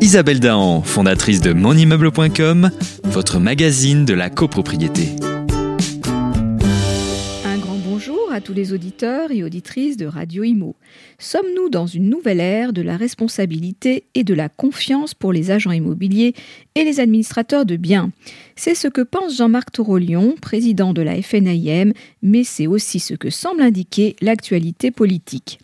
Isabelle Dahan, fondatrice de monimmeuble.com, votre magazine de la copropriété. Un grand bonjour à tous les auditeurs et auditrices de Radio Imo. Sommes-nous dans une nouvelle ère de la responsabilité et de la confiance pour les agents immobiliers et les administrateurs de biens? C'est ce que pense Jean-Marc Torolion, président de la FNIM, mais c'est aussi ce que semble indiquer l'actualité politique.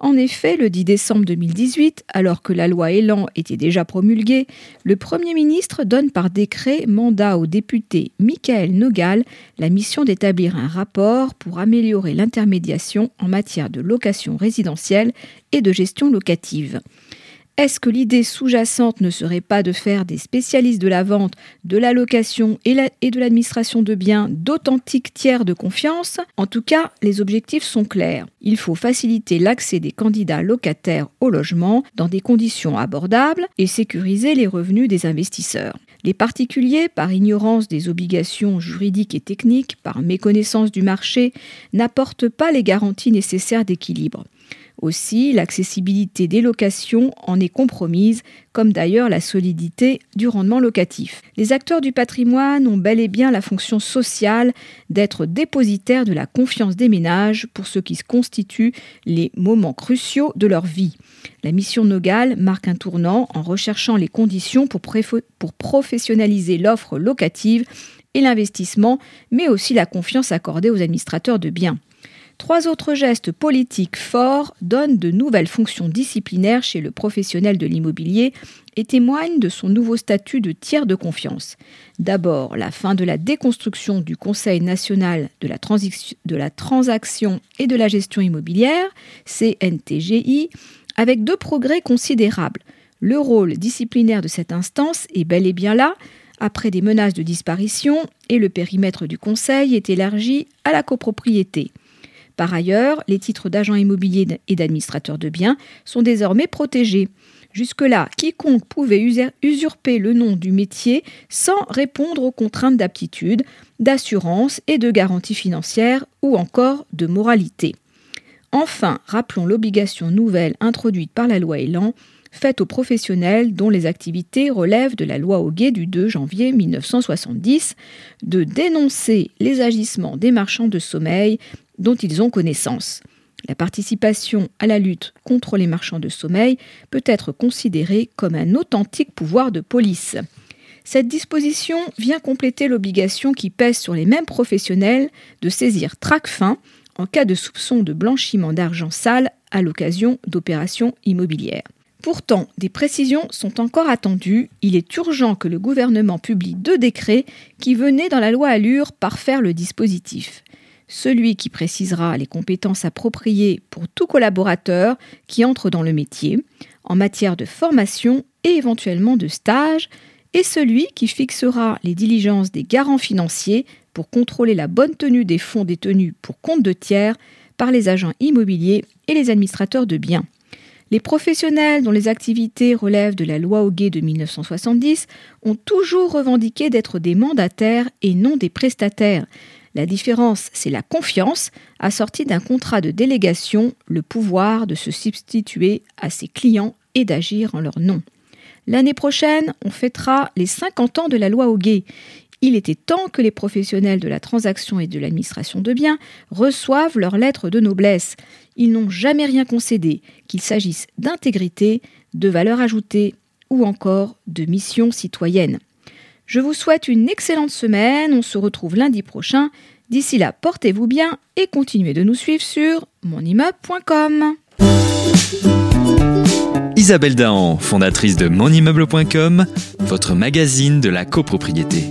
En effet, le 10 décembre 2018, alors que la loi Elan était déjà promulguée, le Premier ministre donne par décret mandat au député Michael Nogal la mission d'établir un rapport pour améliorer l'intermédiation en matière de location résidentielle et de gestion locative. Est-ce que l'idée sous-jacente ne serait pas de faire des spécialistes de la vente, de la location et, de l'administration de biens d'authentiques tiers de confiance? En tout cas, les objectifs sont clairs. Il faut faciliter l'accès des candidats locataires au logement dans des conditions abordables et sécuriser les revenus des investisseurs. Les particuliers, par ignorance des obligations juridiques et techniques, par méconnaissance du marché, n'apportent pas les garanties nécessaires d'équilibre. Aussi, l'accessibilité des locations en est compromise, comme d'ailleurs la solidité du rendement locatif. Les acteurs du patrimoine ont bel et bien la fonction sociale d'être dépositaires de la confiance des ménages pour ce qui constitue les moments cruciaux de leur vie. La mission Nogal marque un tournant en recherchant les conditions pour, pour professionnaliser l'offre locative et l'investissement, mais aussi la confiance accordée aux administrateurs de biens. Trois autres gestes politiques forts donnent de nouvelles fonctions disciplinaires chez le professionnel de l'immobilier et témoignent de son nouveau statut de tiers de confiance. D'abord, la fin de la déconstruction du Conseil national de la, transaction et de la gestion immobilière, CNTGI, avec deux progrès considérables. Le rôle disciplinaire de cette instance est bel et bien là, après des menaces de disparition, et le périmètre du Conseil est élargi à la copropriété. Par ailleurs, les titres d'agents immobiliers et d'administrateurs de biens sont désormais protégés. Jusque-là, quiconque pouvait usurper le nom du métier sans répondre aux contraintes d'aptitude, d'assurance et de garantie financière ou encore de moralité. Enfin, rappelons l'obligation nouvelle introduite par la loi Elan faite aux professionnels dont les activités relèvent de la loi Auguet du 2 janvier 1970 de dénoncer les agissements des marchands de sommeil dont ils ont connaissance. La participation à la lutte contre les marchands de sommeil peut être considérée comme un authentique pouvoir de police. Cette disposition vient compléter l'obligation qui pèse sur les mêmes professionnels de saisir fin en cas de soupçon de blanchiment d'argent sale à l'occasion d'opérations immobilières. Pourtant, des précisions sont encore attendues. Il est urgent que le gouvernement publie deux décrets qui venaient dans la loi Allure parfaire le dispositif celui qui précisera les compétences appropriées pour tout collaborateur qui entre dans le métier, en matière de formation et éventuellement de stage, et celui qui fixera les diligences des garants financiers pour contrôler la bonne tenue des fonds détenus pour compte de tiers par les agents immobiliers et les administrateurs de biens. Les professionnels dont les activités relèvent de la loi Auguet de 1970 ont toujours revendiqué d'être des mandataires et non des prestataires, la différence, c'est la confiance, assortie d'un contrat de délégation, le pouvoir de se substituer à ses clients et d'agir en leur nom. L'année prochaine, on fêtera les 50 ans de la loi Auguet. Il était temps que les professionnels de la transaction et de l'administration de biens reçoivent leur lettre de noblesse. Ils n'ont jamais rien concédé, qu'il s'agisse d'intégrité, de valeur ajoutée ou encore de mission citoyenne. Je vous souhaite une excellente semaine. On se retrouve lundi prochain. D'ici là, portez-vous bien et continuez de nous suivre sur monimmeuble.com. Isabelle Dahan, fondatrice de monimmeuble.com, votre magazine de la copropriété.